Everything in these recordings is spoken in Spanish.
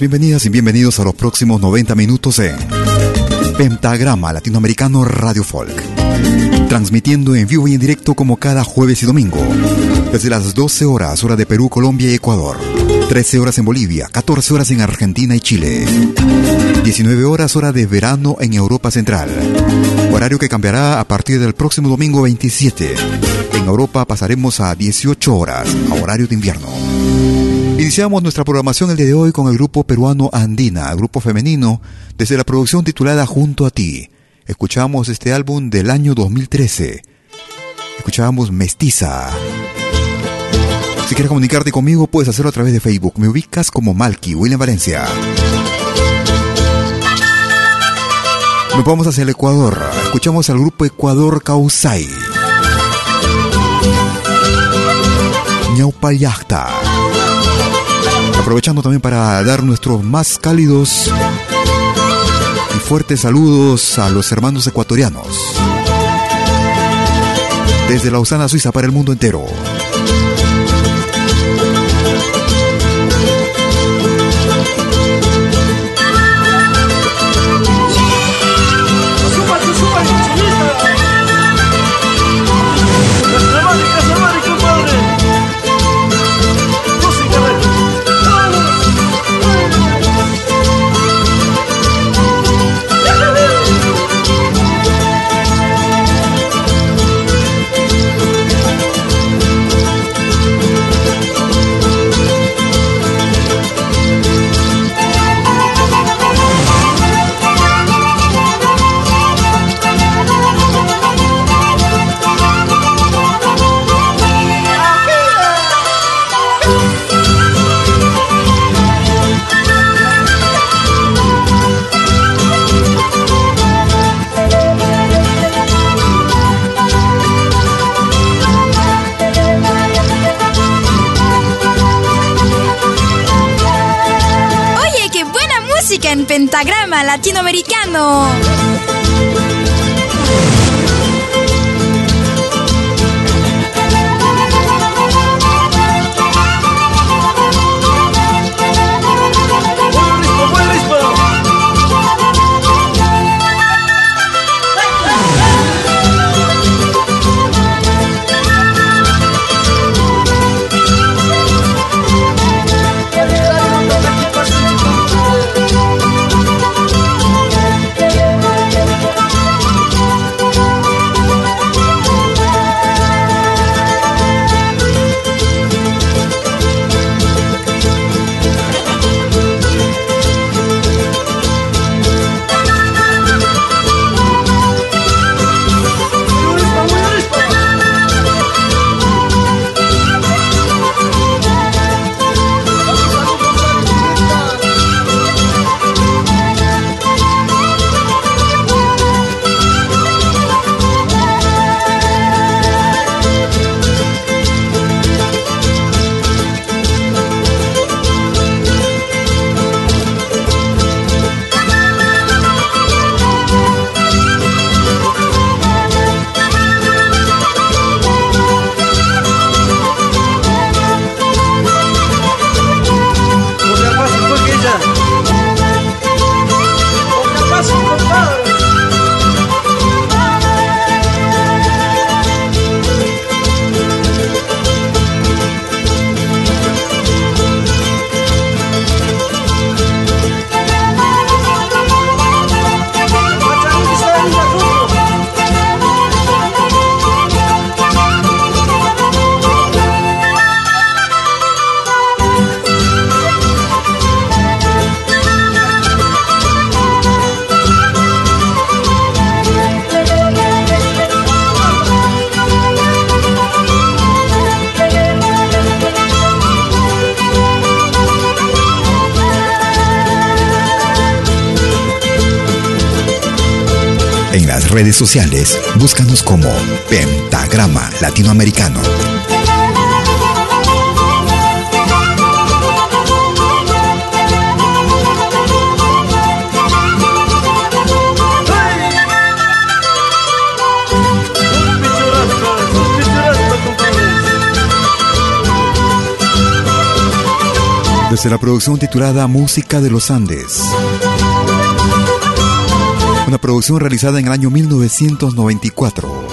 Bienvenidas y bienvenidos a los próximos 90 minutos de Pentagrama Latinoamericano Radio Folk. Transmitiendo en vivo y en directo como cada jueves y domingo. Desde las 12 horas, hora de Perú, Colombia y Ecuador. 13 horas en Bolivia, 14 horas en Argentina y Chile. 19 horas, hora de verano en Europa Central. Horario que cambiará a partir del próximo domingo 27. En Europa pasaremos a 18 horas, a horario de invierno. Iniciamos nuestra programación el día de hoy con el grupo peruano Andina, grupo femenino, desde la producción titulada Junto a ti. Escuchamos este álbum del año 2013. Escuchábamos Mestiza. Si quieres comunicarte conmigo, puedes hacerlo a través de Facebook. Me ubicas como Malky, William Valencia. Nos vamos hacia el Ecuador. Escuchamos al grupo Ecuador Causay. Ñaupayacta aprovechando también para dar nuestros más cálidos y fuertes saludos a los hermanos ecuatorianos. Desde Lausana, Suiza, para el mundo entero. Pentagrama latinoamericano. Sociales, búscanos como Pentagrama Latinoamericano. Desde la producción titulada Música de los Andes. Una producción realizada en el año 1994.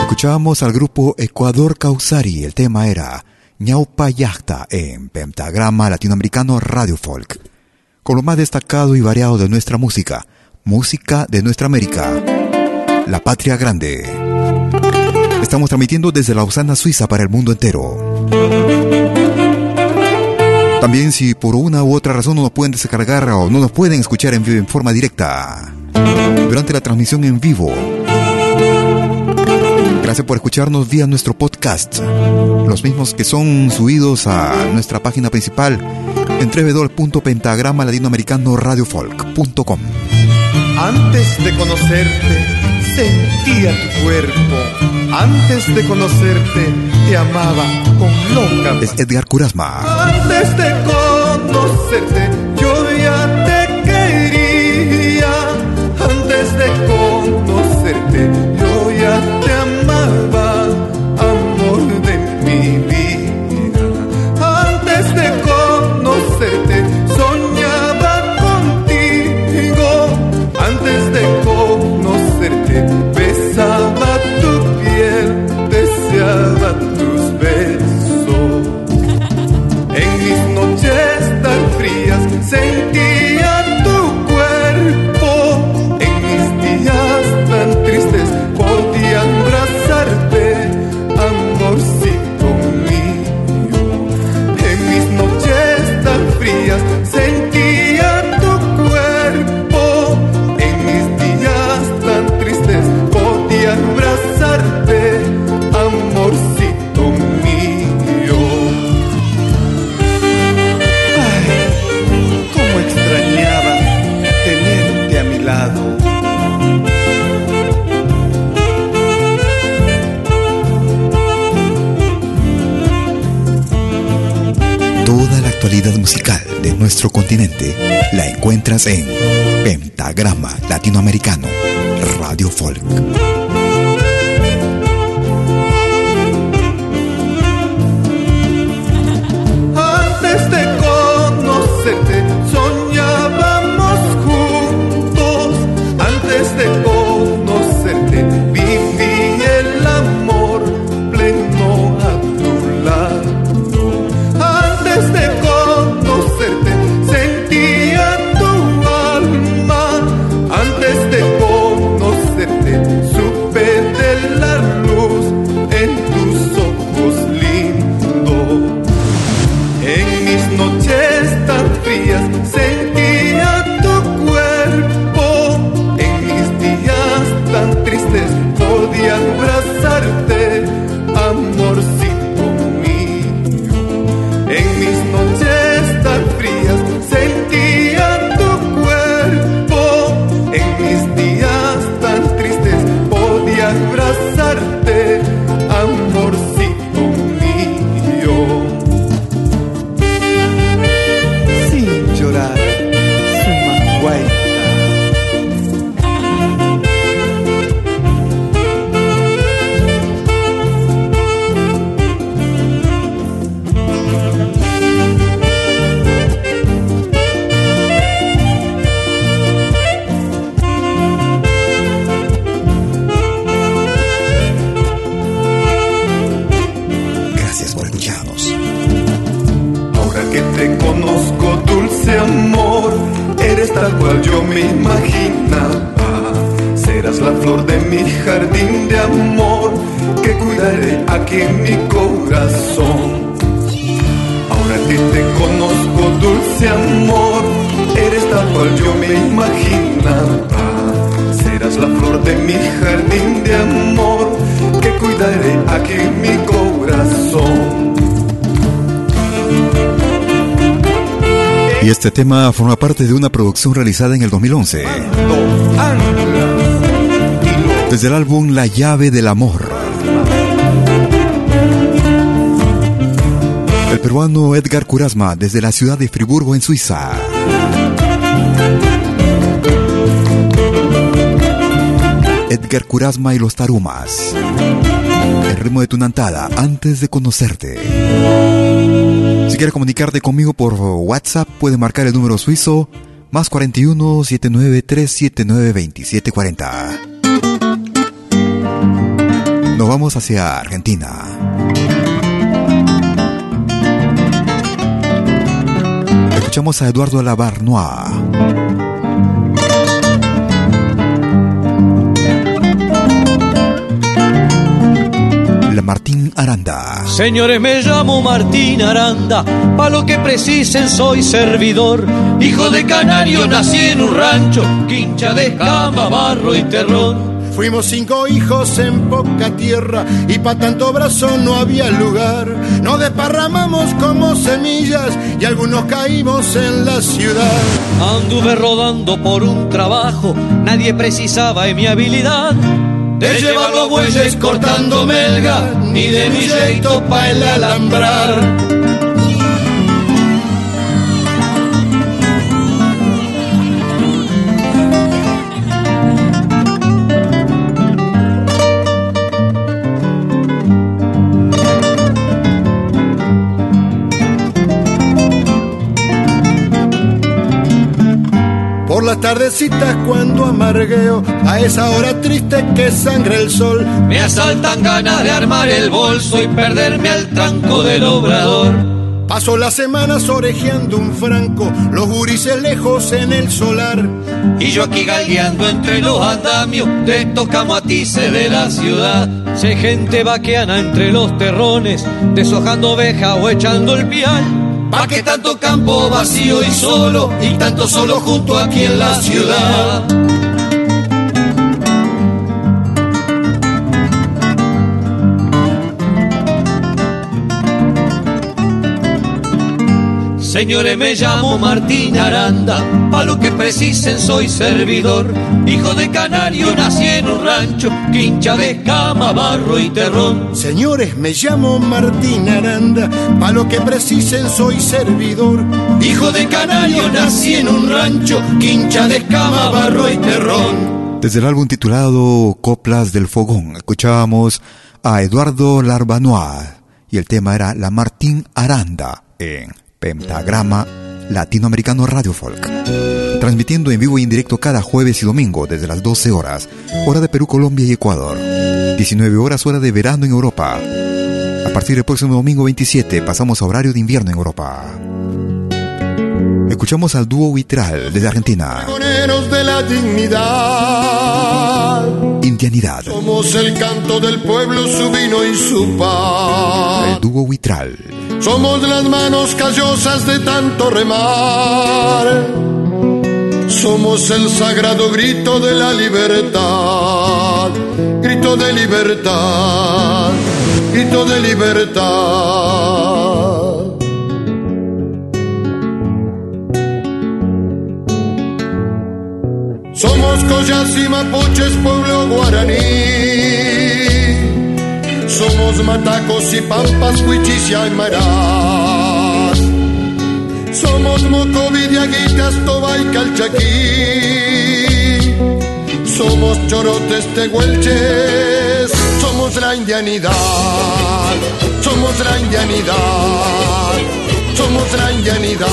Escuchábamos al grupo Ecuador Causari. El tema era Ñaupa Yachta en Pentagrama Latinoamericano Radio Folk. Con lo más destacado y variado de nuestra música. Música de nuestra América. La Patria Grande. Estamos transmitiendo desde Lausana, Suiza para el mundo entero. También si por una u otra razón no nos pueden descargar o no nos pueden escuchar en vivo en forma directa durante la transmisión en vivo. Gracias por escucharnos vía nuestro podcast, los mismos que son subidos a nuestra página principal en www.pentagrama radiofolk.com. Antes de conocerte, sentía tu cuerpo. Antes de conocerte, te amaba con loca. Es Edgar Curasma. Antes de conocerte, yo encuentras en mi corazón. Y este tema forma parte de una producción realizada en el 2011 Dos anclas y los desde el álbum La llave del amor. El peruano Edgar Curasma desde la ciudad de Friburgo en Suiza. Edgar Curasma y los Tarumas. El ritmo de tu nantada antes de conocerte. Si quieres comunicarte conmigo por WhatsApp, puedes marcar el número suizo Más 41 79 379 2740. Nos vamos hacia Argentina. Escuchamos a Eduardo Labarnois. Martín Aranda. Señores, me llamo Martín Aranda, pa' lo que precisen soy servidor. Hijo de canario, nací en un rancho, quincha de cama, barro y terrón. Fuimos cinco hijos en poca tierra y pa' tanto brazo no había lugar. Nos desparramamos como semillas y algunos caímos en la ciudad. Anduve rodando por un trabajo, nadie precisaba de mi habilidad de llevar los bueyes cortando melga, ni de mi jeito pa' el alambrar. Las tardecitas cuando amargueo, a esa hora triste que sangre el sol. Me asaltan ganas de armar el bolso y perderme al tranco del obrador. Paso las semanas orejeando un franco, los gurises lejos en el solar. Y yo aquí galgueando entre los andamios de estos camatices de la ciudad. Sé gente vaqueana entre los terrones, deshojando oveja o echando el pial. ¿Pa' qué tanto campo vacío y solo? Y tanto solo junto aquí en la ciudad. Señores, me llamo Martín Aranda, pa' lo que precisen soy servidor. Hijo de canario, nací en un rancho, quincha de cama, barro y terrón. Señores, me llamo Martín Aranda, pa' lo que precisen soy servidor. Hijo de canario, nací en un rancho, quincha de cama, barro y terrón. Desde el álbum titulado Coplas del Fogón, escuchábamos a Eduardo Larbanois y el tema era La Martín Aranda en Pentagrama Latinoamericano Radio Folk. Transmitiendo en vivo y en directo cada jueves y domingo desde las 12 horas, hora de Perú, Colombia y Ecuador. 19 horas, hora de verano en Europa. A partir del próximo domingo 27 pasamos a horario de invierno en Europa. Escuchamos al dúo Vitral desde Argentina. de la dignidad. Indianidad. Somos el canto del pueblo, su vino y su paz. El dúo Vitral. Somos las manos callosas de tanto remar. Somos el sagrado grito de la libertad. Grito de libertad. Grito de libertad. Somos collas y mapuches, pueblo guaraní. Somos matacos y pampas, huichis y aymaras. Somos mocovidiaguitas, toba y calchaquí. Somos chorotes, tehuelches. Somos la indianidad. Somos la indianidad. Somos la indianidad.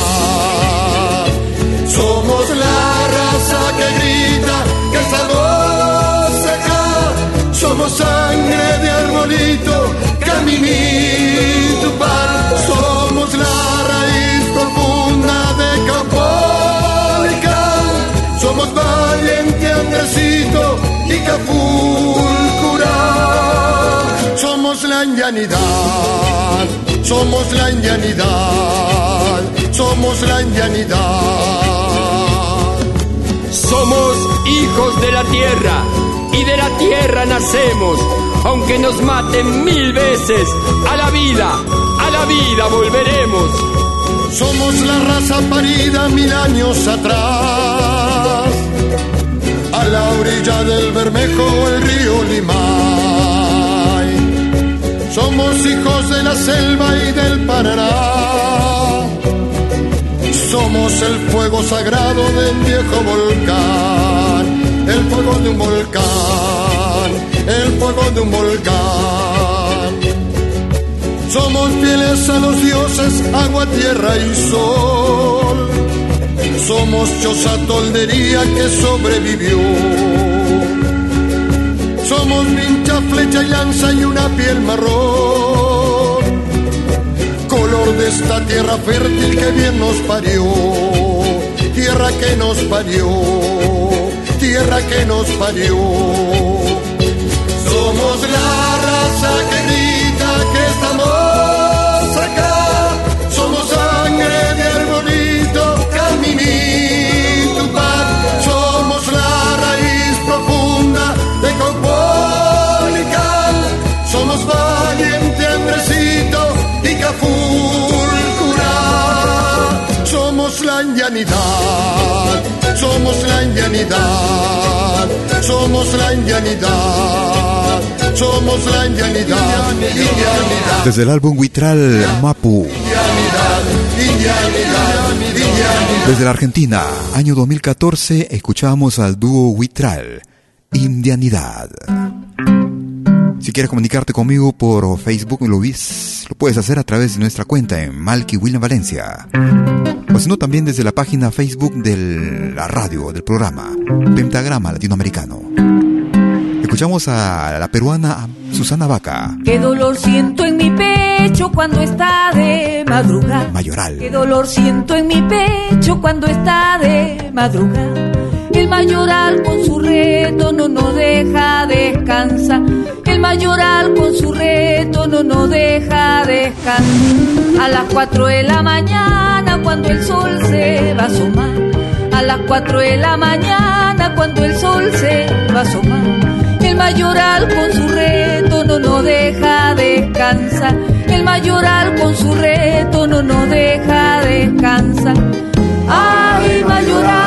Somos la raza que somos sangre de arbolito, caminito par. Somos la raíz profunda de Capólica. Somos valiente Andresito y Capulcura. Somos la indianidad. Somos la indianidad. Somos la indianidad. Somos hijos de la tierra la tierra nacemos, aunque nos maten mil veces, a la vida, a la vida volveremos. Somos la raza parida mil años atrás, a la orilla del Bermejo, el río Limay. Somos hijos de la selva y del Paraná. Somos el fuego sagrado del viejo volcán el fuego de un volcán, el fuego de un volcán. Somos fieles a los dioses, agua, tierra y sol. Somos choza toldería que sobrevivió. Somos vincha, flecha y lanza y una piel marrón. Color de esta tierra fértil que bien nos parió. Tierra que nos parió. Tierra que nos parió. Somos la raza que que estamos acá. Somos sangre de arbolito, caminito, paz. Somos la raíz profunda de Caupolicán. Somos valiente Andresito y Cafulcura. Somos la indianidad, somos la indianidad, somos la indianidad, somos la indianidad, indianidad. Desde el álbum Huitral Mapu. Desde la Argentina, año 2014, escuchamos al dúo Huitral, Indianidad. Si quieres comunicarte conmigo por Facebook, lo, lo puedes hacer a través de nuestra cuenta en Malky William Valencia. O si no, también desde la página Facebook de la radio, del programa Pentagrama Latinoamericano. Escuchamos a la peruana Susana Vaca. Qué dolor siento en mi pecho cuando está de madrugada. Mayoral. Qué dolor siento en mi pecho cuando está de madrugada. El mayoral con su reto no nos deja descansar. El mayoral con su reto no nos deja descansar. A las 4 de la mañana cuando el sol se va a asomar. A las 4 de la mañana cuando el sol se va a asomar. El mayoral con su reto no nos deja descansar. El mayoral con su reto no nos deja descansar. Ay, mayoral,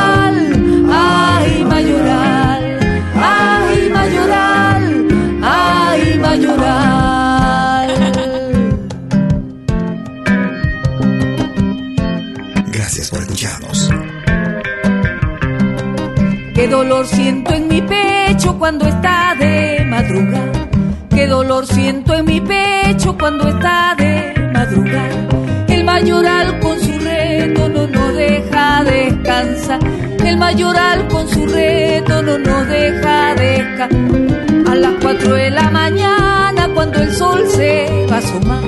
Qué dolor siento en mi pecho cuando está de madrugada. Qué dolor siento en mi pecho cuando está de madrugada. El mayoral con su reto no nos deja descansar. El mayoral con su reto no nos deja descansar. A las 4 de la mañana cuando el sol se va a asomar.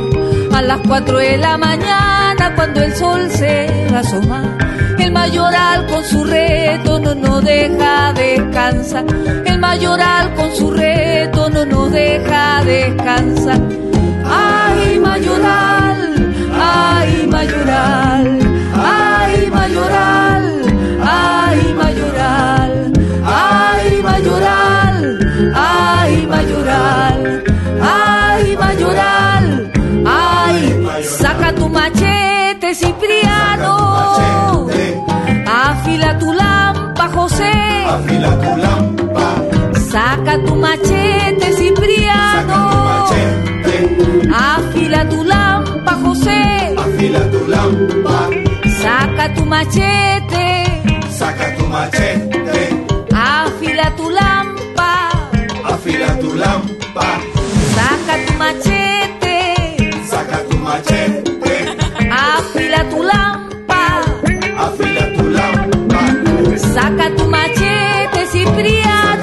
A las 4 de la mañana cuando el sol se va a asomar. El mayoral con su reto no nos deja descansar. El mayoral con su reto no nos deja descansar. Ay, mayoral, Saca tu machete, Cipriano. Afila tu lampa, José. afila tu lampa, Saca tu machete. saca tu machete, Afila tu lampa. afila tu lampa, Saca tu machete. saca tu machete, Afila tu lampa. afila tu lampa, Saca tu machete, Cipriano.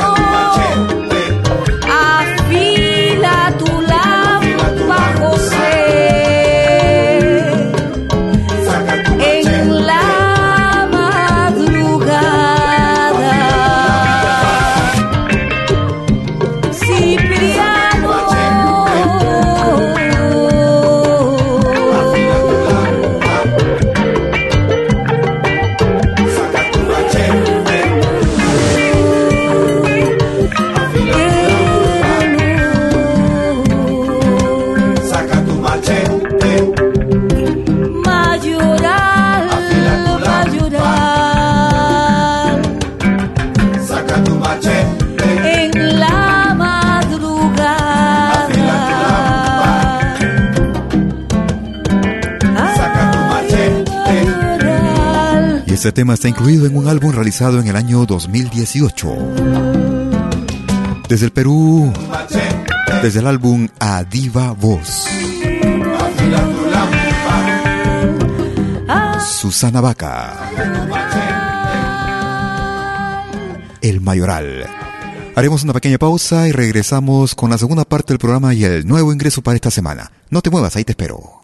Este tema está incluido en un álbum realizado en el año 2018. Desde el Perú, desde el álbum A Diva Voz, Susana Vaca. El Mayoral. Haremos una pequeña pausa y regresamos con la segunda parte del programa y el nuevo ingreso para esta semana. No te muevas, ahí te espero.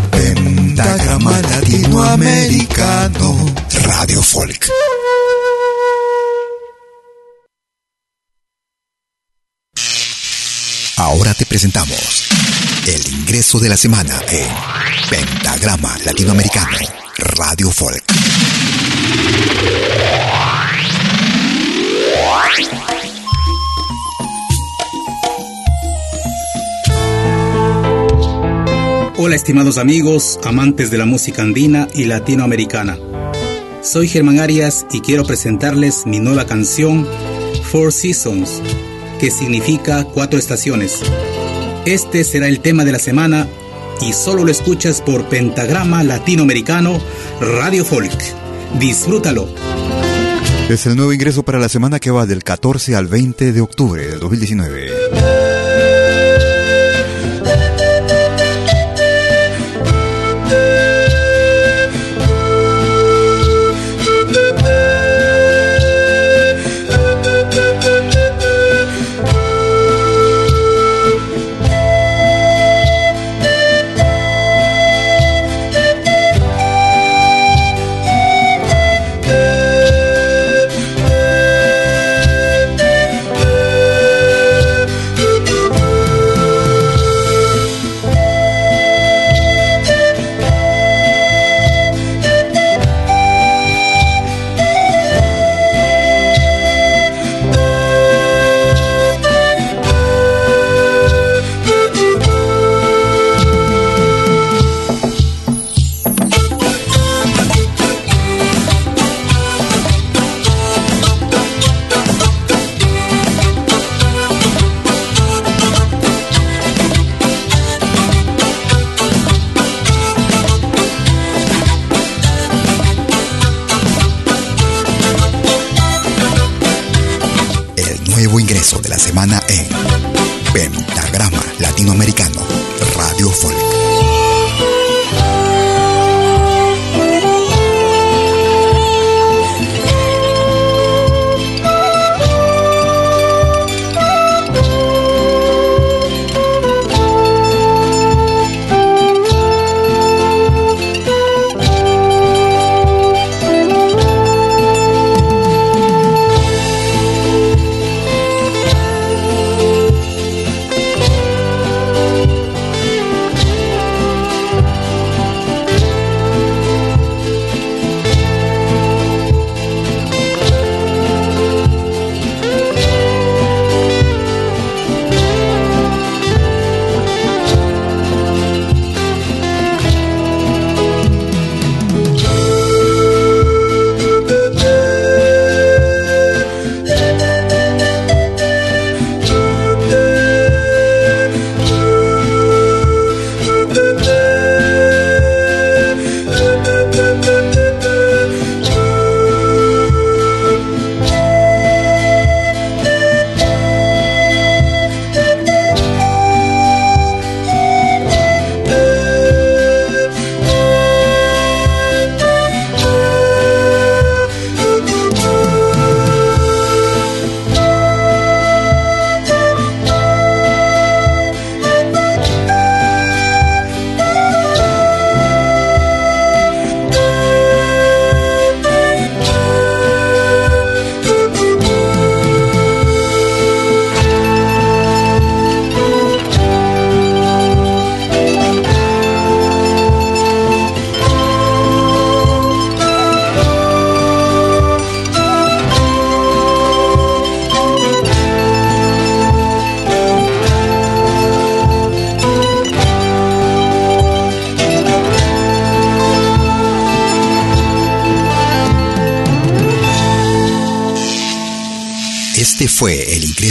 Pentagrama Latinoamericano Radio Folk. Ahora te presentamos el ingreso de la semana en Pentagrama Latinoamericano Radio Folk. Hola estimados amigos, amantes de la música andina y latinoamericana. Soy Germán Arias y quiero presentarles mi nueva canción Four Seasons, que significa cuatro estaciones. Este será el tema de la semana y solo lo escuchas por Pentagrama Latinoamericano Radio Folk. Disfrútalo. Es el nuevo ingreso para la semana que va del 14 al 20 de octubre del 2019.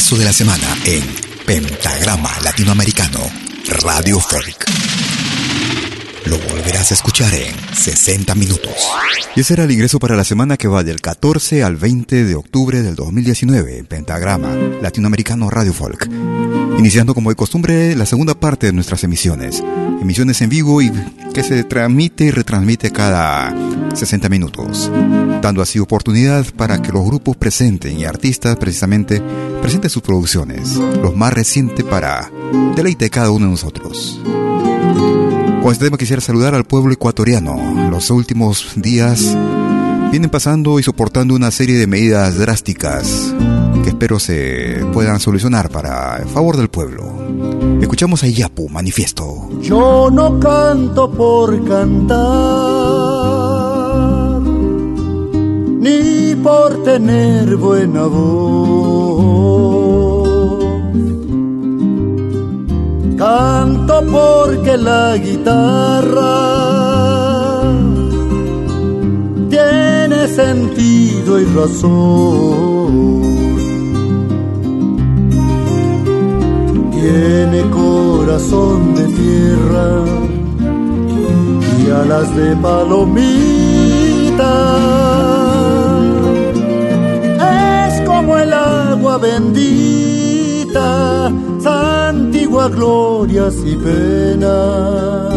Ingreso de la semana en Pentagrama Latinoamericano, Radio Folk. Lo volverás a escuchar en 60 minutos. Y ese era el ingreso para la semana que va del 14 al 20 de octubre del 2019 en Pentagrama Latinoamericano Radio Folk. Iniciando como de costumbre la segunda parte de nuestras emisiones. Emisiones en vivo y que se transmite y retransmite cada 60 minutos. Dando así oportunidad para que los grupos presenten y artistas precisamente presenten sus producciones. Los más recientes para deleite de cada uno de nosotros. Con este tema quisiera saludar al pueblo ecuatoriano. Los últimos días vienen pasando y soportando una serie de medidas drásticas que espero se puedan solucionar para el favor del pueblo. Escuchamos a Yapu, manifiesto. Yo no canto por cantar, ni por tener buena voz Canto porque la guitarra tiene sentido y razón. Tiene corazón de tierra y alas de palomita. Bendita antigua glorias y penas.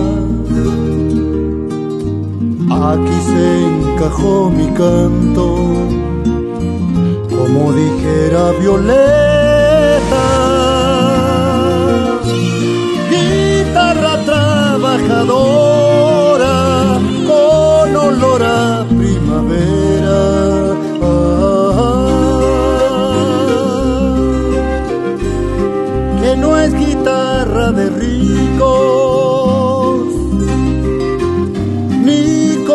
Aquí se encajó mi canto, como dijera Violeta.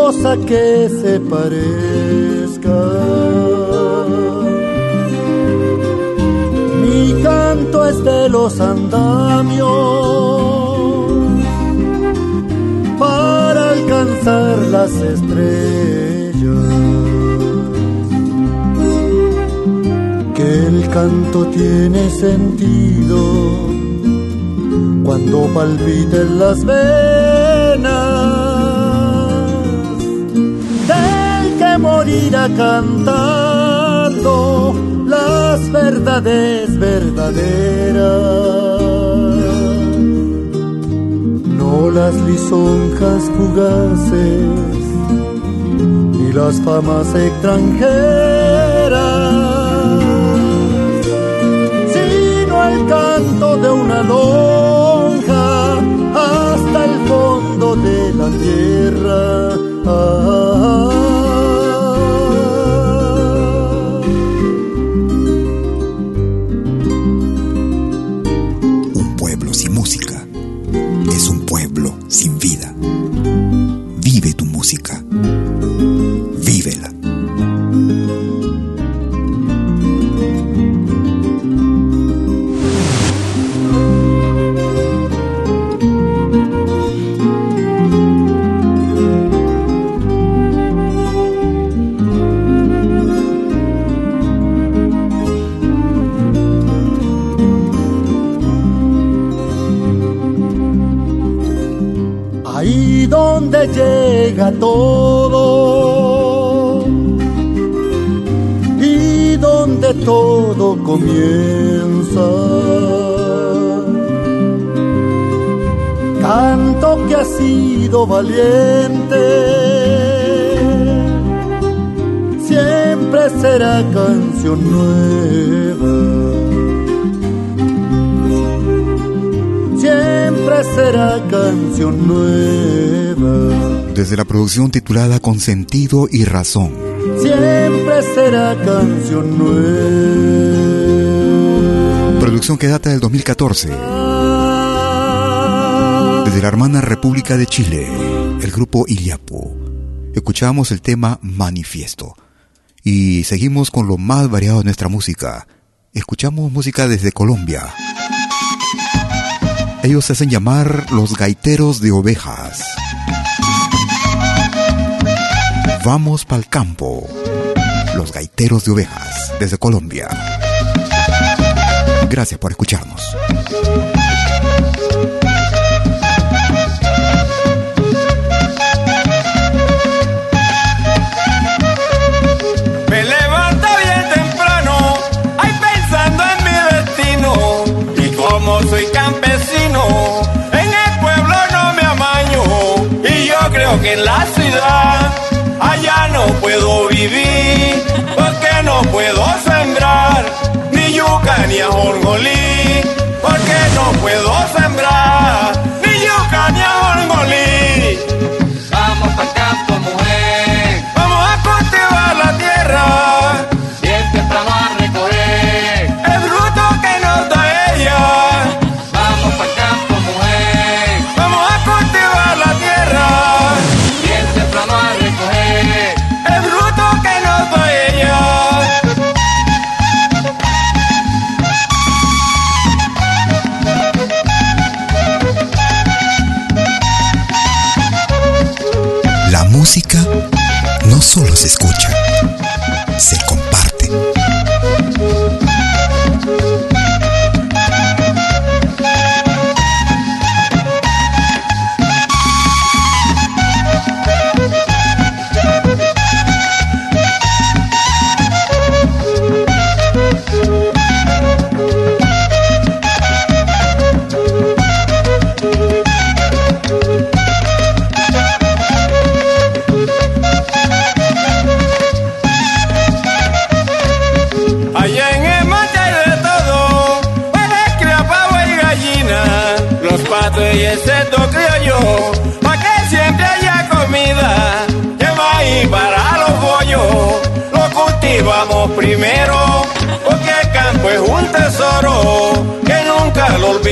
Cosa que se parezca. Mi canto es de los andamios para alcanzar las estrellas. Que el canto tiene sentido cuando palpiten las venas morirá cantando las verdades verdaderas, no las lisonjas fugaces ni las famas extranjeras, sino el canto de una luz hasta el fondo de la tierra. Todo y donde todo comienza. Canto que ha sido valiente, siempre será canción nueva. siempre será canción nueva. Desde la producción titulada Con sentido y razón. Siempre será canción nueva. Producción que data del 2014. Desde la hermana República de Chile, el grupo Iliapo. Escuchamos el tema Manifiesto. Y seguimos con lo más variado de nuestra música. Escuchamos música desde Colombia. Ellos se hacen llamar los gaiteros de ovejas. vamos para el campo. Los gaiteros de ovejas desde Colombia. Gracias por escucharnos. Puedo vivir, porque no puedo sembrar ni yuca ni ajolgolí,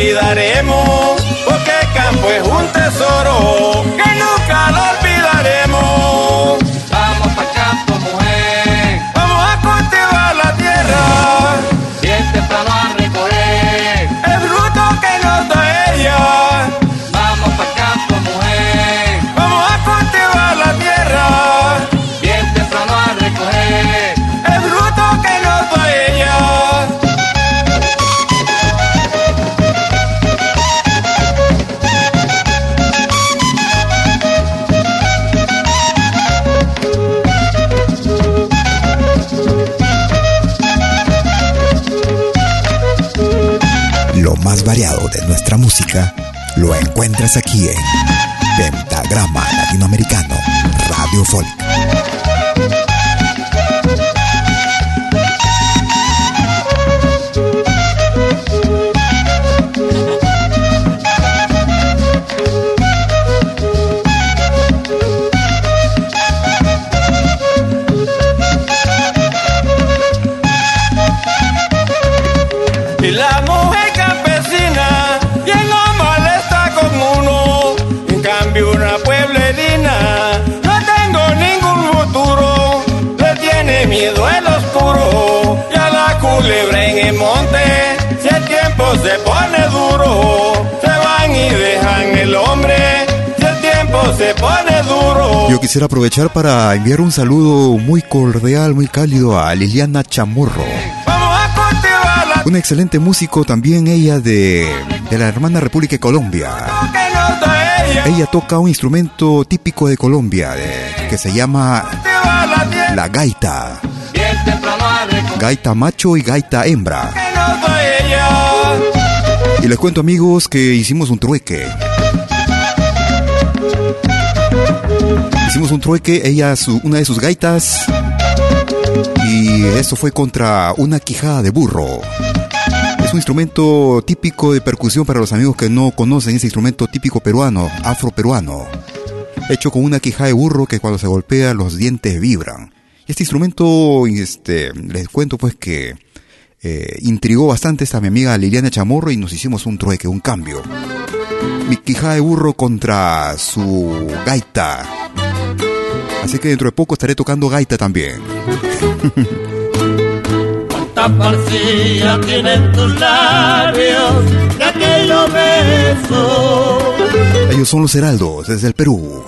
olvidaremos, porque el campo es un tesoro, nuestra música lo encuentras aquí en Pentagrama Latinoamericano Radio Folk. Se pone duro. Yo quisiera aprovechar para enviar un saludo muy cordial, muy cálido a Liliana Chamorro. Vamos a excelente músico también ella de, de la hermana República de Colombia. ella. Toca un instrumento típico de Colombia de- que se llama la gaita. Gaita macho y gaita hembra. Y les cuento amigos que hicimos un trueque. Hicimos un trueque, ella su- una de sus gaitas y eso fue contra una quijada de burro. Es un instrumento típico de percusión para los amigos que no conocen ese instrumento típico peruano, afroperuano. Hecho con una quijada de burro que cuando se golpea los dientes vibran. Este instrumento, este, les cuento pues que eh, intrigó bastante esta mi amiga Liliana Chamorro y nos hicimos un trueque, un cambio. Mi quijada de burro contra su gaita. Así que dentro de poco estaré tocando gaita también. Cuánta parcilla tienen tus labios de aquellos besos Ellos son los heraldos desde el Perú.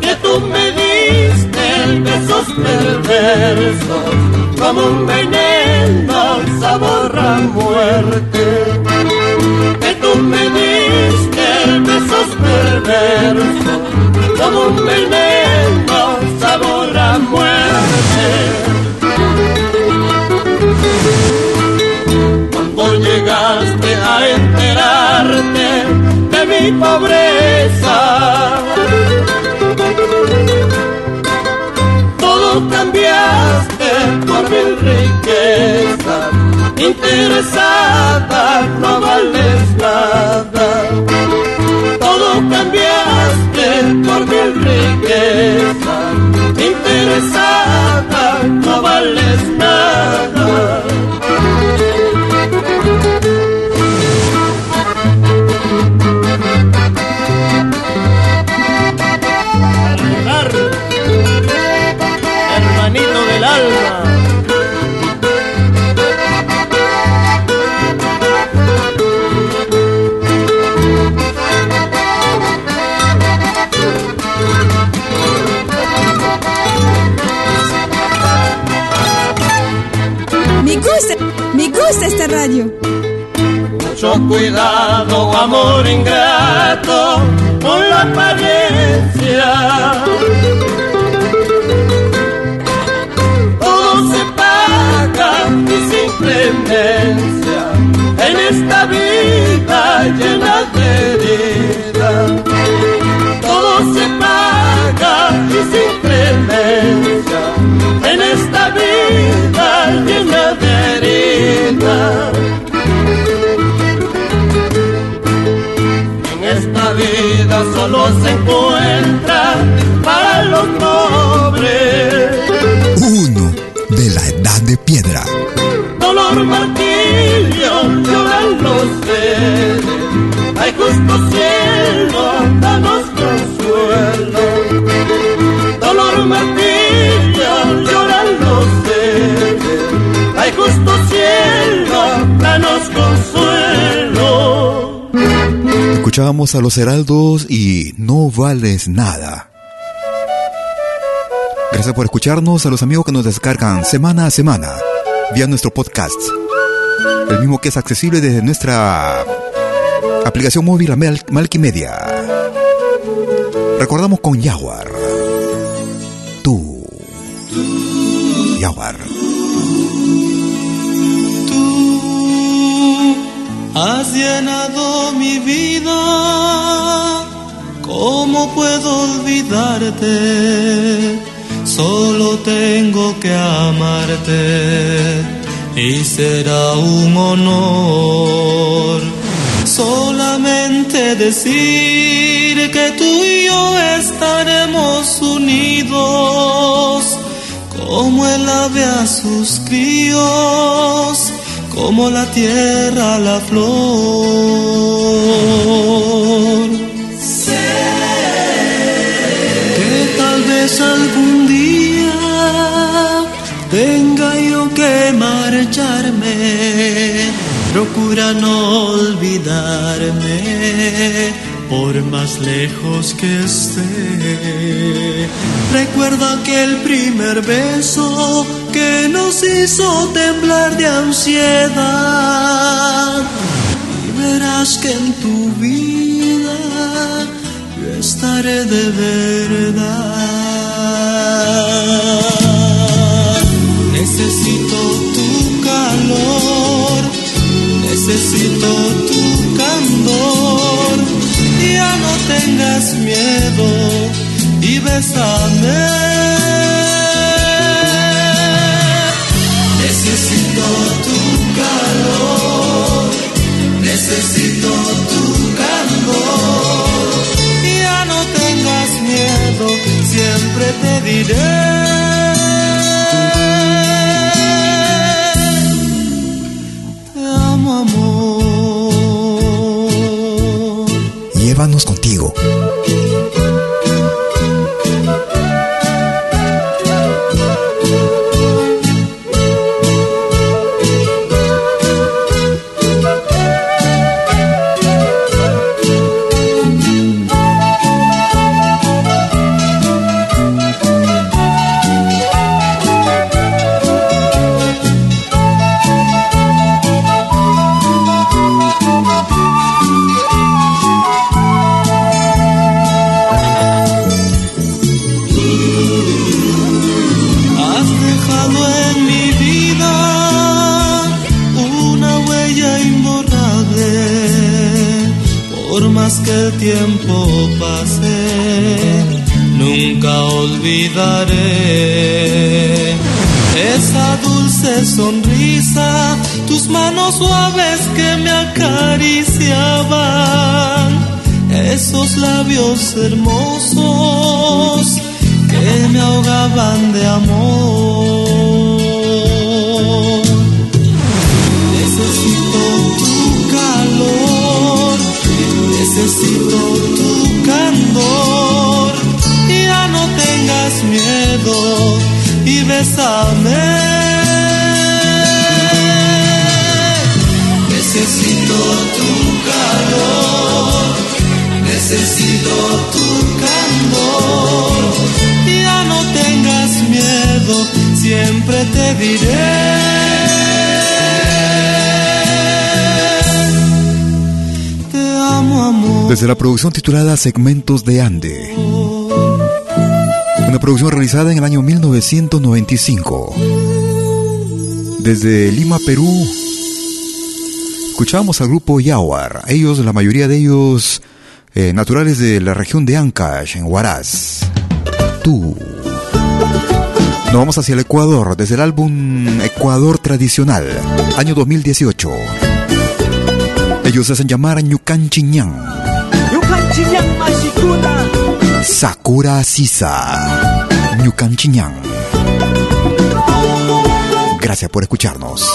que tú me diste, besos perversos como un veneno sabor a muerte. Me diste besos perversos, como un veneno, sabor a muerte. Cuando llegaste a enterarte de mi pobreza, todo cambiaste por mi riqueza, interesada no vales nada. Todo cambiaste por mi riqueza, interesada no vales nada. Escuchábamos a los heraldos y no vales nada. Gracias por escucharnos a los amigos que nos descargan semana a semana vía nuestro podcast. El mismo que es accesible desde nuestra aplicación móvil la Mal Malquimedia. Recordamos con Jaguar. Tú. Jaguar. Has llenado vida, ¿cómo puedo olvidarte? Solo tengo que amarte y será un honor. Solamente decir que tú y yo estaremos unidos como el ave a sus críos como la tierra la flor. Sé que tal vez algún día tenga yo que marcharme. Procura no olvidarme por más lejos que esté. Recuerda aquel primer beso que nos hizo temblar de ansiedad. Y verás que en tu vida yo estaré de verdad. Necesito tu calor, necesito tu no tengas miedo y bésame. Necesito tu calor, necesito tu calor. Ya no tengas miedo, siempre te diré. Hermosos que me ahogaban de amor. Necesito tu calor, necesito tu candor, ya no tengas miedo y bésame. Siempre te diré. Te amo, amor. Desde la producción titulada Segmentos de Ande. Una producción realizada en el año 1995. Desde Lima, Perú, escuchamos al grupo Yawar. Ellos, la mayoría de ellos, eh, naturales de la región de Ancash, en Huaraz. Tú. Nos vamos hacia el Ecuador, desde el álbum Ecuador Tradicional, año 2018. Ellos hacen llamar Ñucan Chiñán. Sakura Sisa. Ñucan Chiñán. Gracias por escucharnos.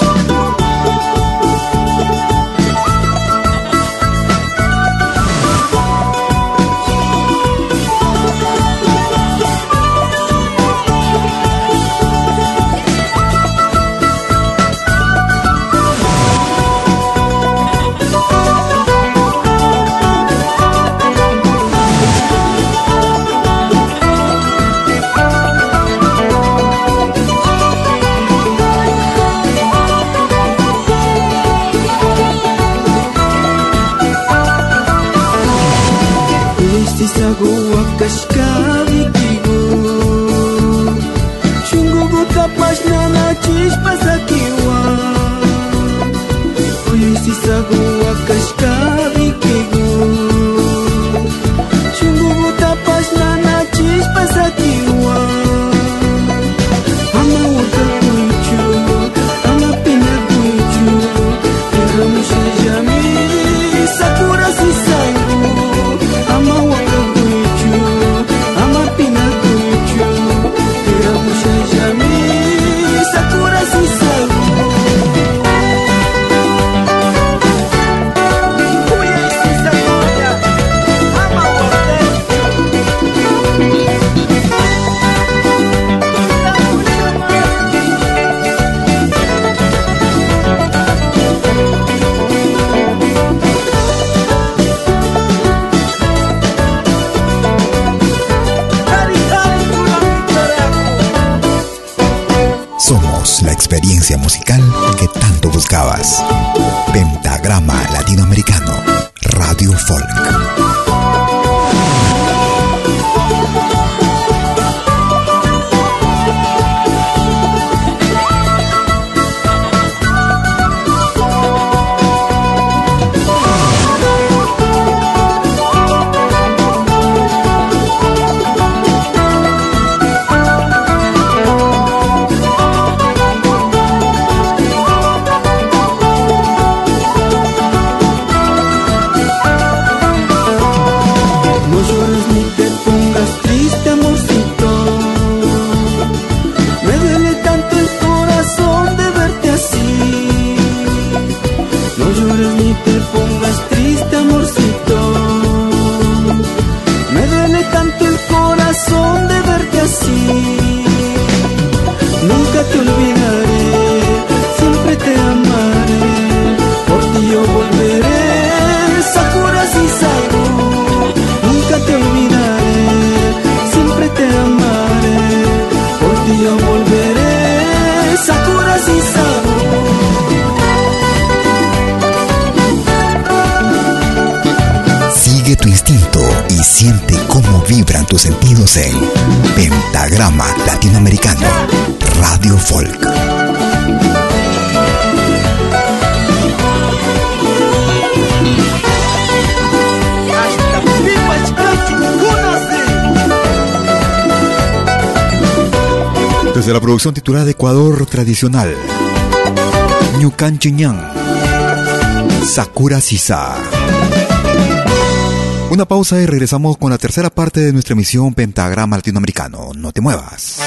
En Pentagrama Latinoamericano, Radio Folk. Desde la producción titulada Ecuador Tradicional, Ñucan Sakura Sisa. Una pausa y regresamos con la tercera parte de nuestra emisión Pentagrama Latinoamericano. No te muevas.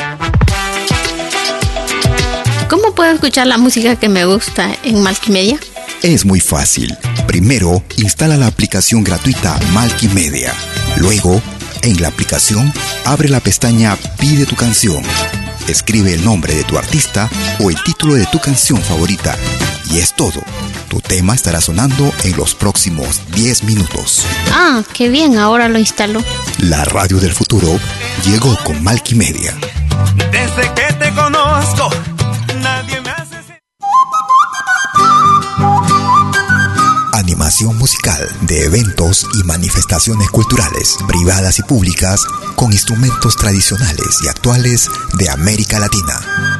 ¿Cómo puedo escuchar la música que me gusta en Malkimedia? Es muy fácil. Primero, instala la aplicación gratuita Malkimedia. Luego, en la aplicación, abre la pestaña Pide tu canción. Escribe el nombre de tu artista o el título de tu canción favorita. Y es todo. Tu tema estará sonando en los próximos 10 minutos. Ah, qué bien, ahora lo instalo. La radio del futuro llegó con Malkimedia. Desde que te conozco, nadie me hace... Animación musical de eventos y manifestaciones culturales, privadas y públicas, con instrumentos tradicionales y actuales de América Latina.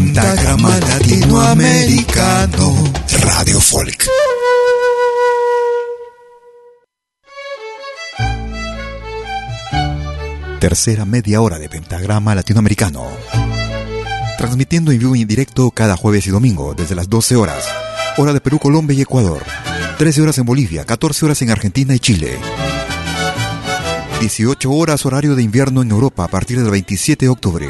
Pentagrama Latinoamericano Radio Folk. Tercera media hora de Pentagrama Latinoamericano. Transmitiendo en vivo y en directo cada jueves y domingo desde las 12 horas. Hora de Perú, Colombia y Ecuador. 13 horas en Bolivia, 14 horas en Argentina y Chile. 18 horas horario de invierno en Europa a partir del 27 de octubre.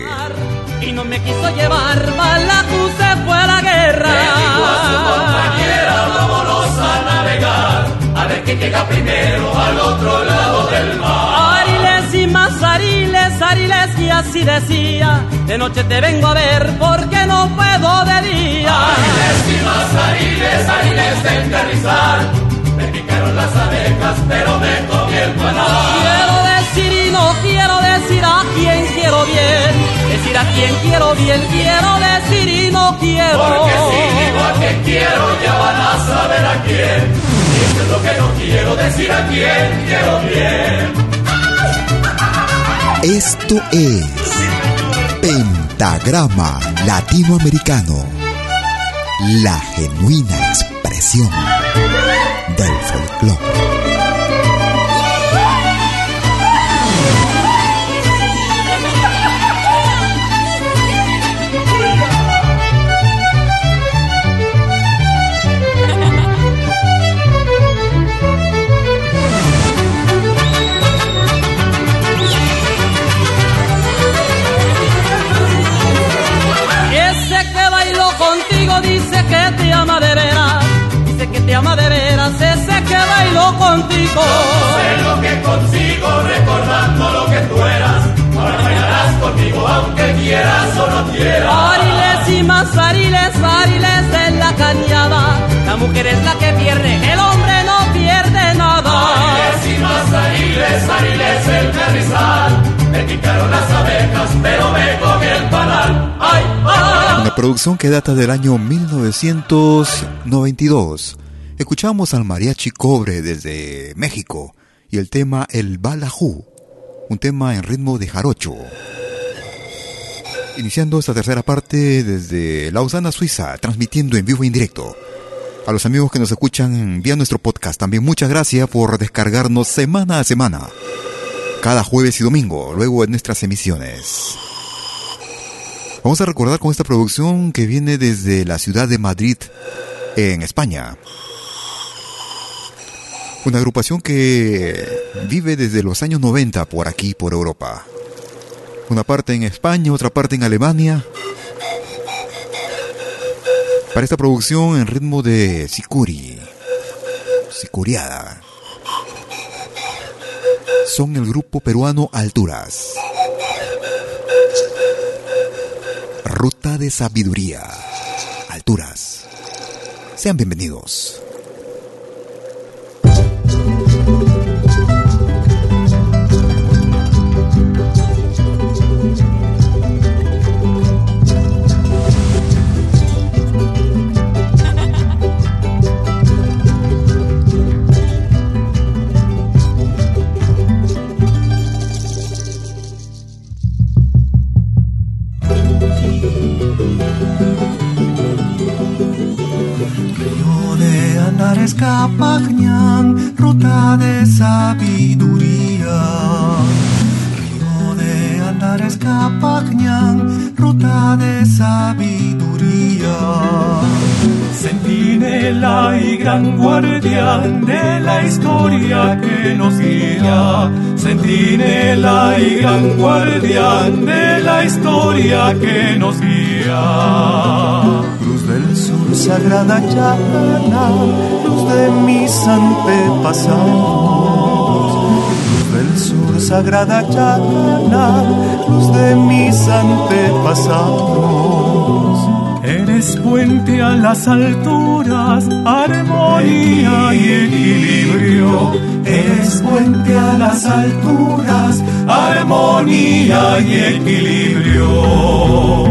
Quiso llevar, Malacu se fue a la guerra. Le dijo a su compañera, vámonos a navegar, a ver quién llega primero al otro lado del mar. Ariles y más ariles, ariles y así decía, de noche te vengo a ver porque no puedo de día. Ariles y más ariles, ariles del carrizal, me picaron las abejas pero me comí el panal. Decir y no quiero decir a quién quiero bien. Decir a quién quiero bien, quiero decir y no quiero. Porque si digo a quién quiero, ya van a saber a quién. Y eso es lo que no quiero decir a quién quiero bien. Esto es Pentagrama Latinoamericano, la genuina expresión del folclore. Contigo dice que te ama de veras. Dice que te ama de veras. Ese que bailó contigo. Sé lo que consigo recordando lo que tú eras. Ahora bailarás conmigo aunque quieras o no quieras. Ariles y más ariles, ariles de la cañada. La mujer es la que pierde, el hombre no pierde nada. Ariles y más ariles, ariles el carrizal. Me picaron las abejas, pero me comí el panal. Una producción que data del año 1992. Escuchamos al mariachi Cobre desde México y el tema El Balajú, un tema en ritmo de jarocho. Iniciando esta tercera parte desde Lausana, Suiza, transmitiendo en vivo e indirecto. A los amigos que nos escuchan vía nuestro podcast, también muchas gracias por descargarnos semana a semana, cada jueves y domingo, luego en nuestras emisiones. Vamos a recordar con esta producción que viene desde la ciudad de Madrid, en España. Una agrupación que vive desde los años 90 por aquí, por Europa. Una parte en España, otra parte en Alemania. Para esta producción en ritmo de Sicuri. Sicuriada. Son el grupo peruano Alturas. Ruta de Sabiduría. Alturas. Sean bienvenidos. Andares Capagñán, ruta de sabiduría. Río de Andares Capagñán, ruta de sabiduría. Sentinela y gran guardián de la historia que nos guía. Centinela y gran guardián de la historia que nos guía. Sagrada llana, luz de mis antepasados. Cruz del sur, sagrada llana, luz de mis antepasados Eres puente a las alturas, armonía y equilibrio. Eres puente a las alturas, armonía y equilibrio.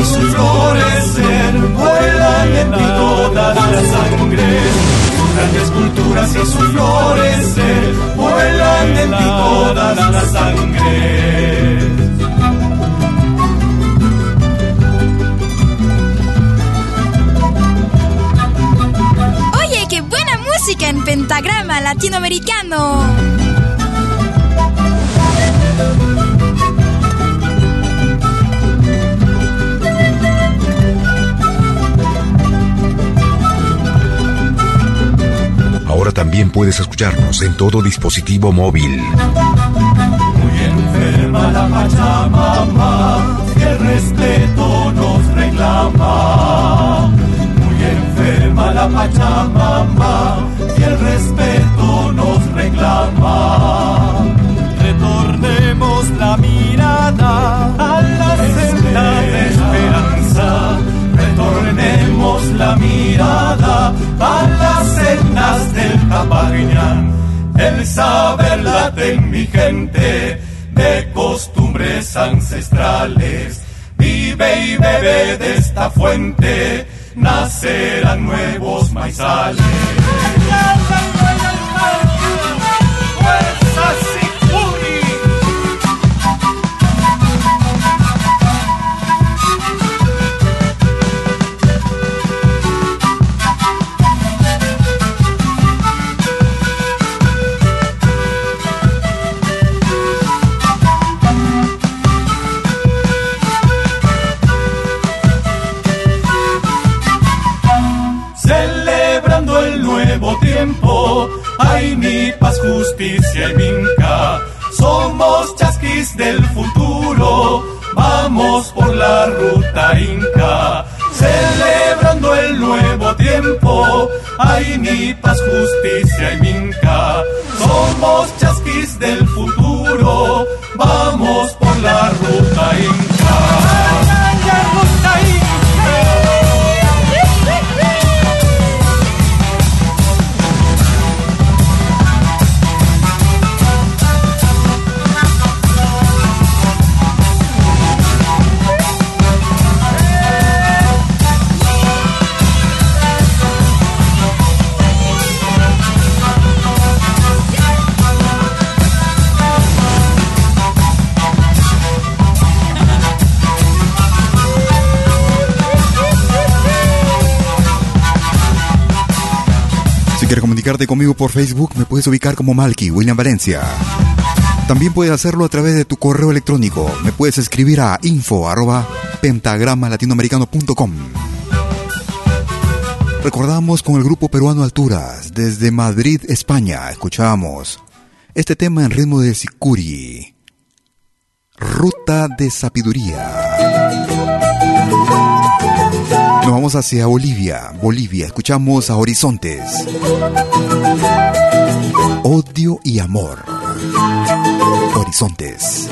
Y sus flores vuelan en ti toda la sangre. Sus grandes culturas y sus flores vuelan en ti toda la sangre. Oye, qué buena música en pentagrama latinoamericano. También puedes escucharnos en todo dispositivo móvil. Muy enferma la Pachamama, que el respeto nos reclama. Muy enferma la Pachamama, que el respeto nos reclama. Retornemos la mirada a la senda esperanza. Retornemos la mirada Capagñán. El saber late en mi gente de costumbres ancestrales. Vive y bebe de esta fuente, nacerán nuevos maizales. Hay mi paz, justicia y vinca. Somos chasquis del futuro. Vamos por comunicarte conmigo por Facebook, me puedes ubicar como Malky William Valencia. También puedes hacerlo a través de tu correo electrónico. Me puedes escribir a info arroba latinoamericano.com. Recordamos con el grupo peruano Alturas, desde Madrid, España, escuchamos este tema en ritmo de Sicuri. Ruta de Sabiduría. Nos vamos hacia Bolivia. Bolivia, escuchamos a Horizontes. Odio y amor. Horizontes.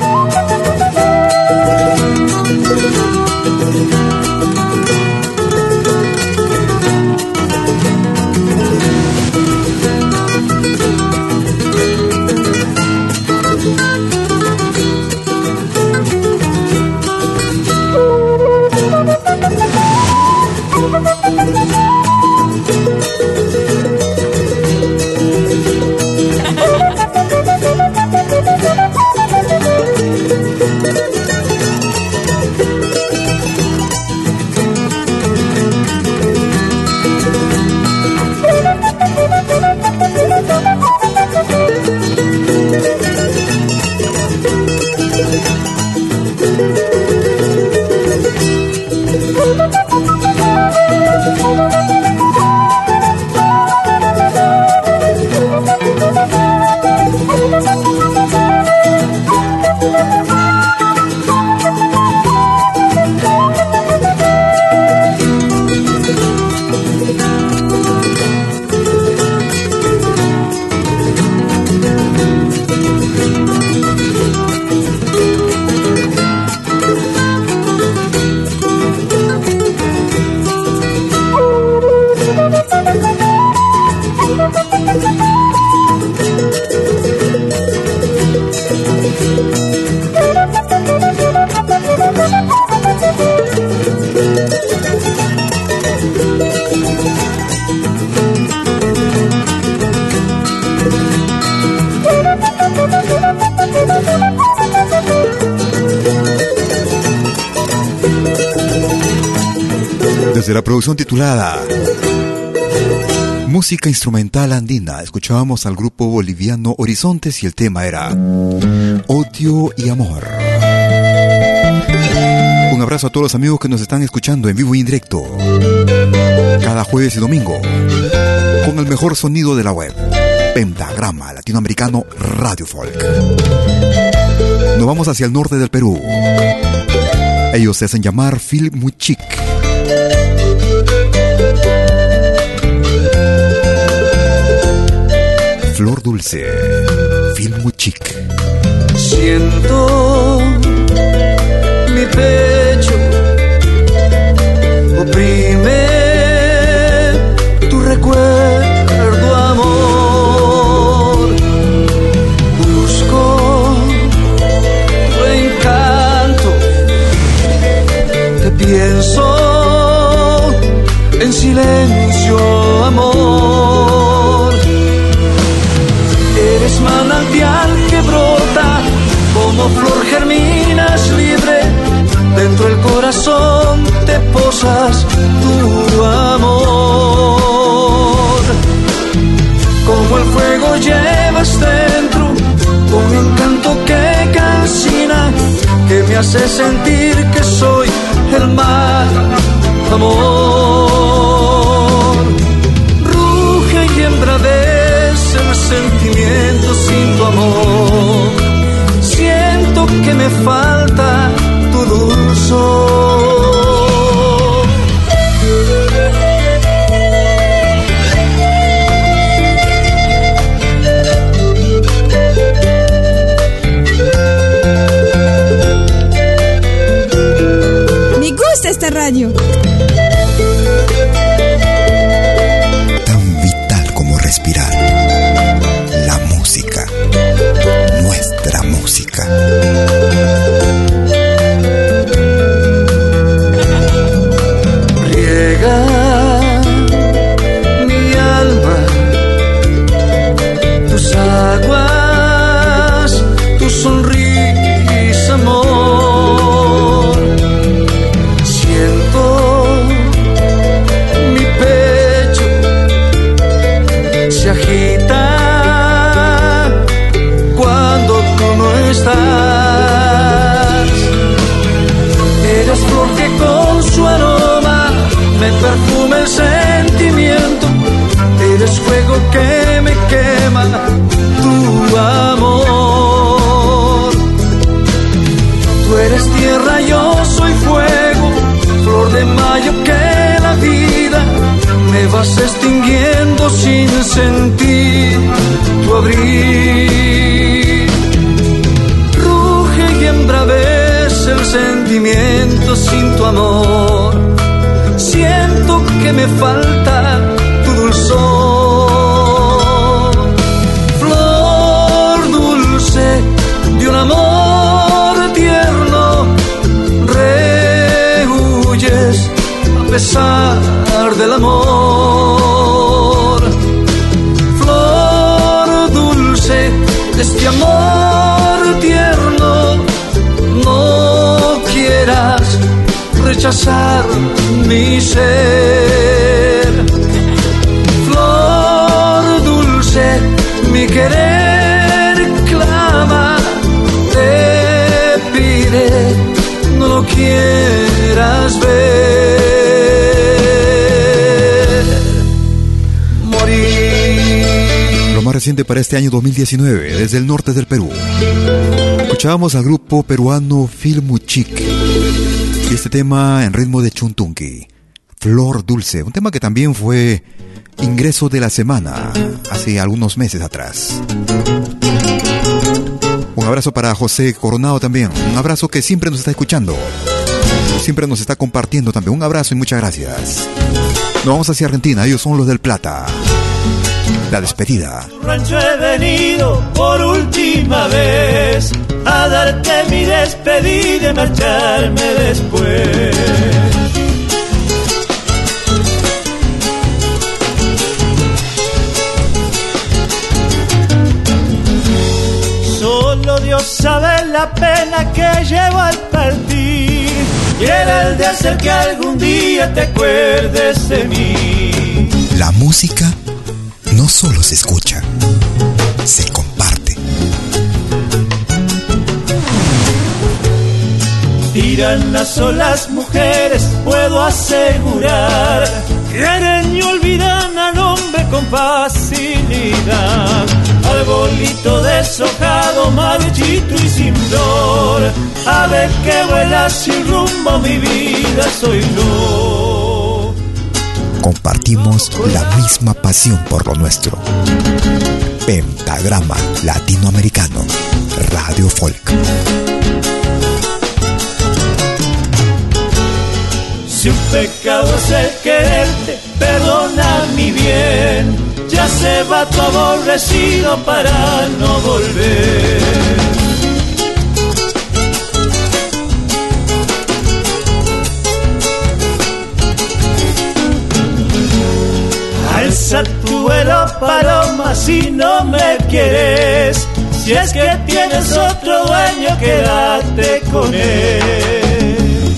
Titulada Música Instrumental Andina, escuchábamos al grupo boliviano Horizontes y el tema era Odio y Amor. Un abrazo a todos los amigos que nos están escuchando en vivo y en directo, cada jueves y domingo, con el mejor sonido de la web, Pentagrama Latinoamericano Radio Folk. Nos vamos hacia el norte del Perú. Ellos se hacen llamar Phil Muchik. Dulce, Phil Muchik. Siento mi pecho oprime tu recuerdo, amor. Busco tu encanto, te pienso en silencio, amor. Como flor germinas libre. Dentro del corazón te posas tu amor. Como el fuego llevas dentro un encanto que calcina que me hace sentir que soy el mal amor me falta Para este año 2019, desde el norte del Perú. Escuchábamos al grupo peruano Filmuchic y este tema en ritmo de chuntunqui, Flor Dulce, un tema que también fue ingreso de la semana hace algunos meses atrás. Un abrazo para José Coronado también, un abrazo que siempre nos está escuchando, siempre nos está compartiendo también, un abrazo y muchas gracias. Nos vamos hacia Argentina, ellos son los del Plata. La despedida. rancho he venido por última vez a darte mi despedida y marcharme después. Solo Dios sabe la pena que llevo al partir. quiera el de hacer que algún día te acuerdes de mí. La música no solo se escucha, se comparte. Tiranas son las mujeres, puedo asegurar. Quieren y olvidan al hombre con facilidad. Arbolito deshojado, marchito y sin flor. ver que vuela sin rumbo, mi vida soy yo. Compartimos la misma pasión por lo nuestro. Pentagrama Latinoamericano, Radio Folk. Si un pecado es el quererte, perdona mi bien. Ya se va tu aborrecido para no volver. Alza tu vuelo paloma si no me quieres. Si es que tienes otro dueño, quédate con él.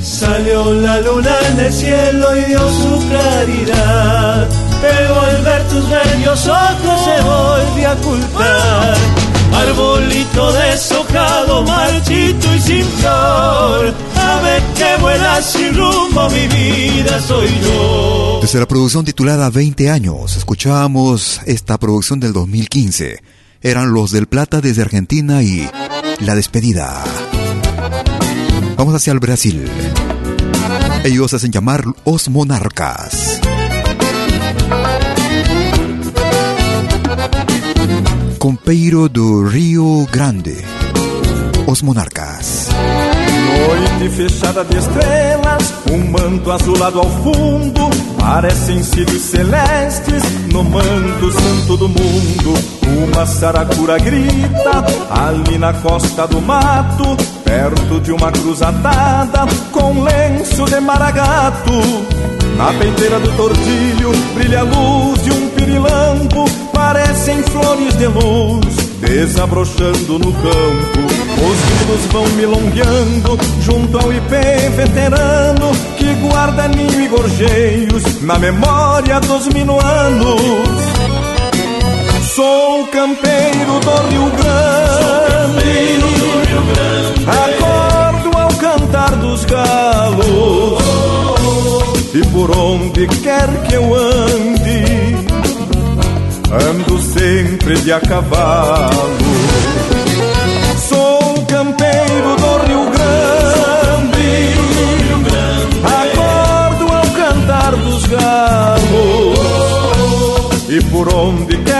Salió la luna en el cielo y dio su claridad. Pero al ver tus bellos ojos se volvió a ocultar. Arbolito deshojado, marchito y sin flor. Ave que vuela sin rumbo, mi vida soy yo. Desde la producción titulada 20 años, escuchábamos esta producción del 2015. Eran los del Plata desde Argentina y La Despedida. Vamos hacia el Brasil. Ellos hacen llamar Os Monarcas. Compeiro do Rio Grande. Os Monarcas. Noite fechada de estrelas, um manto azulado ao fundo, parecem cílios celestes no manto santo do mundo. Uma saracura grita ali na costa do mato, perto de uma cruz atada com lenço de maragato. Na peiteira do tordilho brilha a luz de um pirilampo, parecem flores de luz desabrochando no campo. Os grilos vão milongueando junto ao ipê veterano que guarda ninho e gorjeios na memória dos minuanos. Sou campeiro do Rio Grande. Por onde quer que eu ande, ando sempre de a cavalo. Sou campeiro do Rio Grande. Acordo ao cantar dos galos. E por onde quer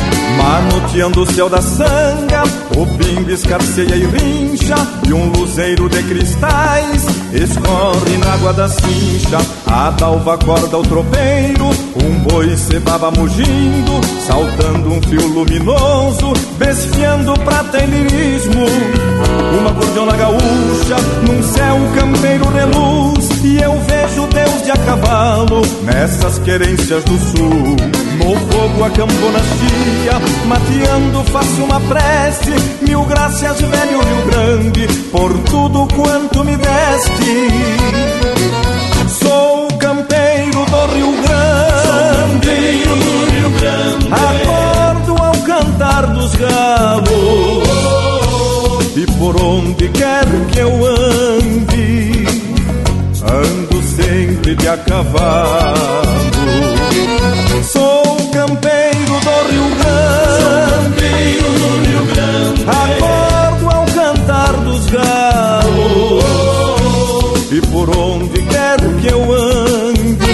Manoteando o céu da sanga, o pingo escarceia e rincha, e um luzeiro de cristais escorre na água da cincha. A dalva acorda o tropeiro, um boi cebaba mugindo, saltando um fio luminoso, desfiando prata e. Uma gordiona gaúcha, num céu campeiro reluz, e eu vejo Deus de a cavalo, nessas querências do sul. No fogo a campona chia, mateando faço uma prece, mil graças velho Rio Grande, por tudo quanto me deste. Sou campeiro do Rio Grande, acordo ao cantar dos galos, e por onde quer que eu ande, ando sempre de a cavalo. Sou campeiro do Rio Grande, acordo ao cantar dos galos, e por onde quer que eu ande,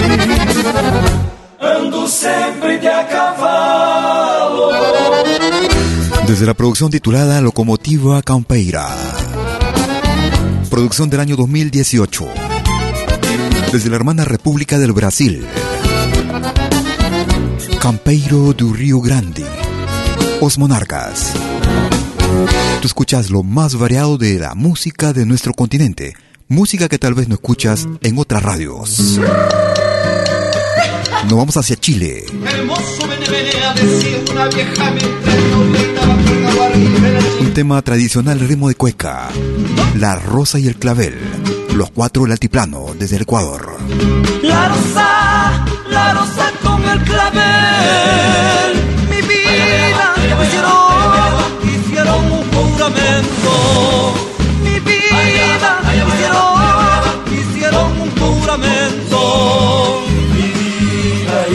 ando sempre de a cavalo. Desde la producción titulada Locomotiva Campeira. producción del año 2018. Desde la hermana República del Brasil. Campeiro do Rio Grande. Os Monarcas. Tú escuchas lo más variado de la música de nuestro continente. Música que tal vez no escuchas en otras radios. Nos vamos hacia Chile. Un tema tradicional ritmo de cueca. La rosa y el clavel. Los cuatro del altiplano desde el Ecuador. La rosa, la rosa con el clavel. Mi vida hicieron, hicieron un juramento. Mi vida hicieron, hicieron un juramento. Mi vida y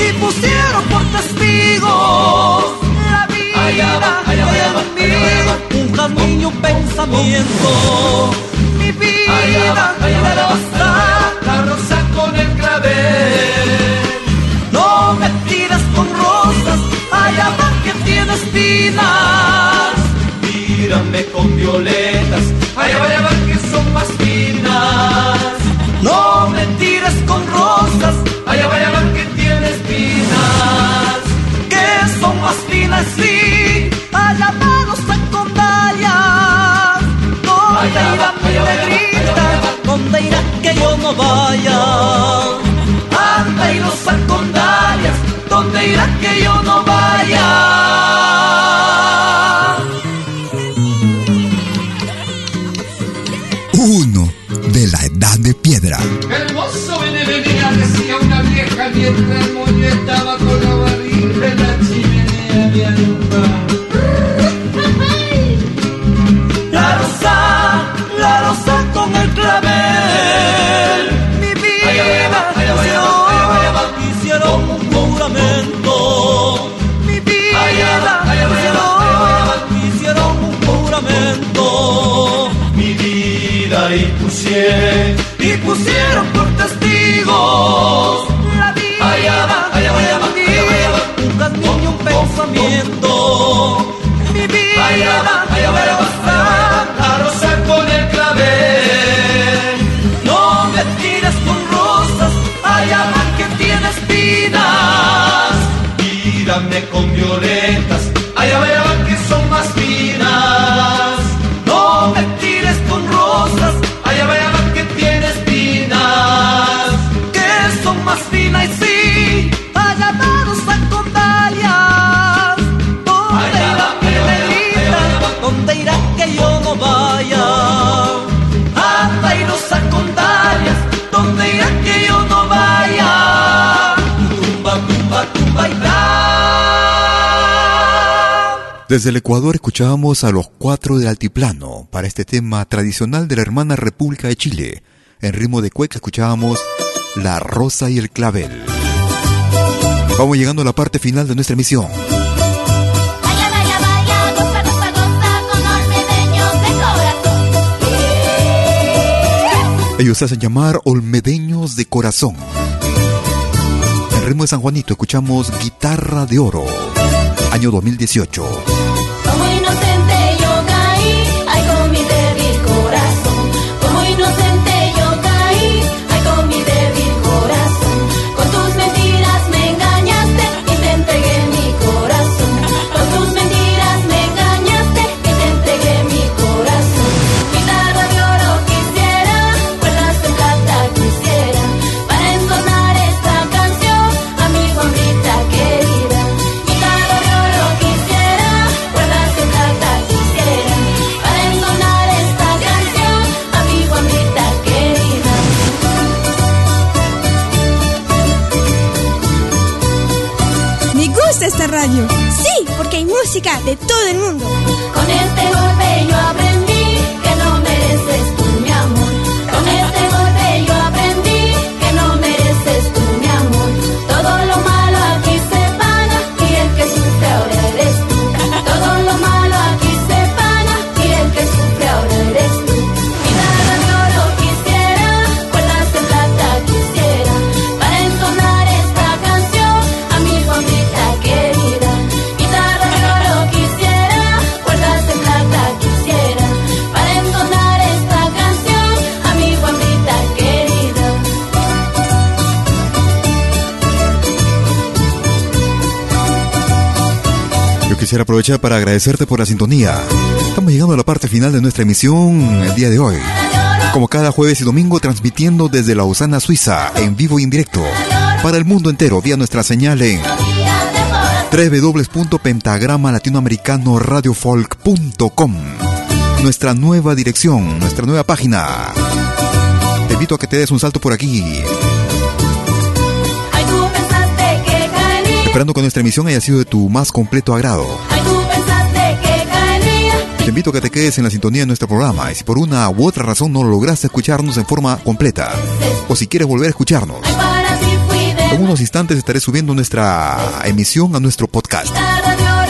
y pusieron por testigos la vida de un jazmín y un pensamiento. Mi vida, no vaya? Anda y los secundarias, ¿dónde irá que yo no vaya? Uno de la edad de piedra. Hermoso viene venía, decía una vieja mientras el moño estaba con la barriga en la chimenea abierta. La pusieron por testigos la vida allá va, allá va, va, un pensamiento. Mi vida allá va, allá va, allá va, con el clavel. No me tires con rosas, allá va que tiene espinas. Mírame con violetas, Desde el Ecuador escuchábamos a los cuatro del altiplano para este tema tradicional de la hermana República de Chile. En ritmo de cueca escuchábamos La Rosa y el Clavel. Vamos llegando a la parte final de nuestra emisión. Ellos se hacen llamar Olmedeños de Corazón. En ritmo de San Juanito escuchamos Guitarra de Oro, año 2018. Aprovechar para agradecerte por la sintonía. Estamos llegando a la parte final de nuestra emisión el día de hoy. Como cada jueves y domingo transmitiendo desde Lausana, Suiza, en vivo y en directo, para el mundo entero vía nuestra señal en www.pentagrama-latinoamericano-radiofolk.com Nuestra nueva dirección, nuestra nueva página. Te invito a que te des un salto por aquí. Esperando que nuestra emisión haya sido de tu más completo agrado. Te invito a que te quedes en la sintonía de nuestro programa y si por una u otra razón no lograste escucharnos en forma completa o si quieres volver a escucharnos, en unos instantes estaré subiendo nuestra emisión a nuestro podcast,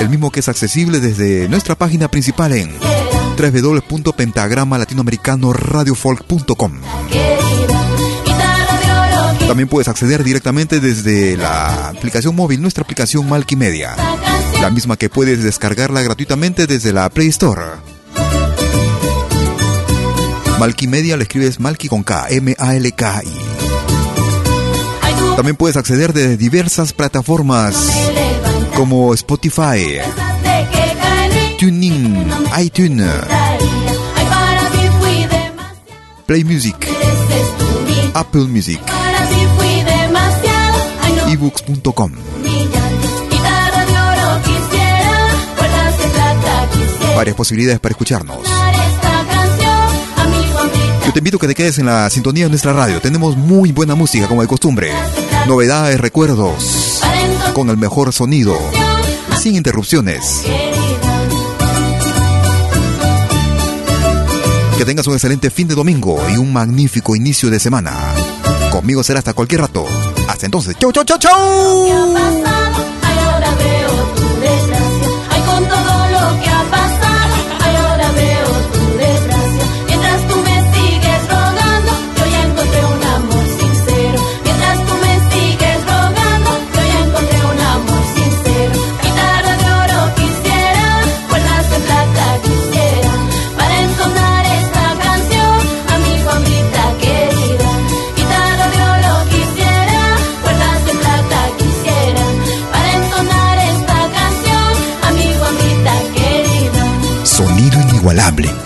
el mismo que es accesible desde nuestra página principal en www.pentagrama latinoamericano radiofolk.com. También puedes acceder directamente desde la aplicación móvil, nuestra aplicación Media la misma que puedes descargarla gratuitamente desde la Play Store. Media le escribes Malky con K, M-A-L-K-I. También puedes acceder de diversas plataformas como Spotify, Tuning, iTunes, Play Music, Apple Music, Varias posibilidades para escucharnos. Yo te invito a que te quedes en la sintonía de nuestra radio. Tenemos muy buena música como de costumbre. Novedades, recuerdos, con el mejor sonido, sin interrupciones. Que tengas un excelente fin de domingo y un magnífico inicio de semana. Conmigo será hasta cualquier rato. Hasta entonces. ¡Chau, chau, chau, chau!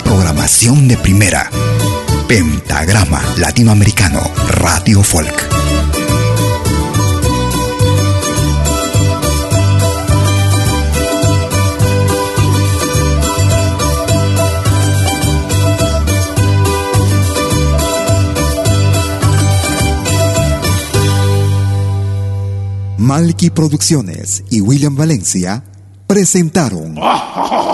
Programación de primera. Pentagrama Latinoamericano, Radio Folk. Malky Producciones y William Valencia presentaron